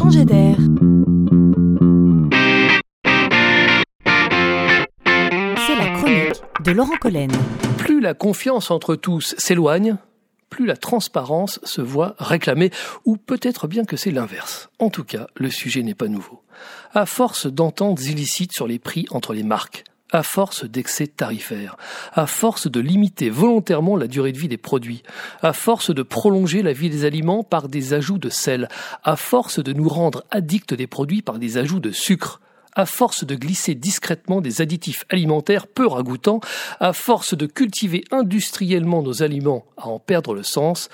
changer d'air. C'est la chronique de Laurent Collen. Plus la confiance entre tous s'éloigne, plus la transparence se voit réclamée, ou peut-être bien que c'est l'inverse. En tout cas, le sujet n'est pas nouveau. À force d'ententes illicites sur les prix entre les marques, à force d'excès tarifaires, à force de limiter volontairement la durée de vie des produits, à force de prolonger la vie des aliments par des ajouts de sel, à force de nous rendre addicts des produits par des ajouts de sucre, à force de glisser discrètement des additifs alimentaires peu ragoûtants, à force de cultiver industriellement nos aliments à en perdre le sens,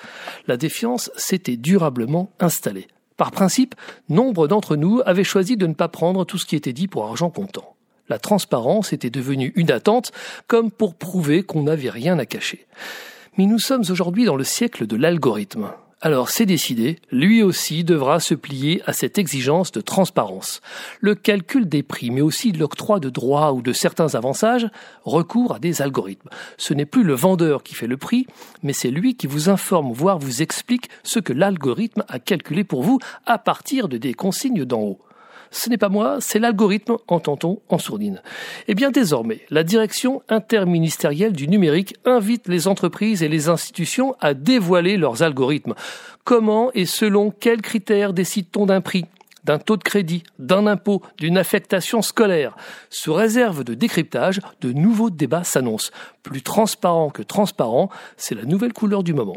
la défiance s'était durablement installée. Par principe, nombre d'entre nous avaient choisi de ne pas prendre tout ce qui était dit pour argent comptant. La transparence était devenue une attente, comme pour prouver qu'on n'avait rien à cacher. Mais nous sommes aujourd'hui dans le siècle de l'algorithme. Alors c'est décidé, lui aussi devra se plier à cette exigence de transparence. Le calcul des prix, mais aussi l'octroi de droits ou de certains avantages, recourt à des algorithmes. Ce n'est plus le vendeur qui fait le prix, mais c'est lui qui vous informe, voire vous explique ce que l'algorithme a calculé pour vous à partir de des consignes d'en haut. Ce n'est pas moi, c'est l'algorithme, entend-on en sourdine. Eh bien désormais, la direction interministérielle du numérique invite les entreprises et les institutions à dévoiler leurs algorithmes. Comment et selon quels critères décide-t-on d'un prix d'un taux de crédit, d'un impôt, d'une affectation scolaire? Sous réserve de décryptage, de nouveaux débats s'annoncent. Plus transparent que transparent, c'est la nouvelle couleur du moment.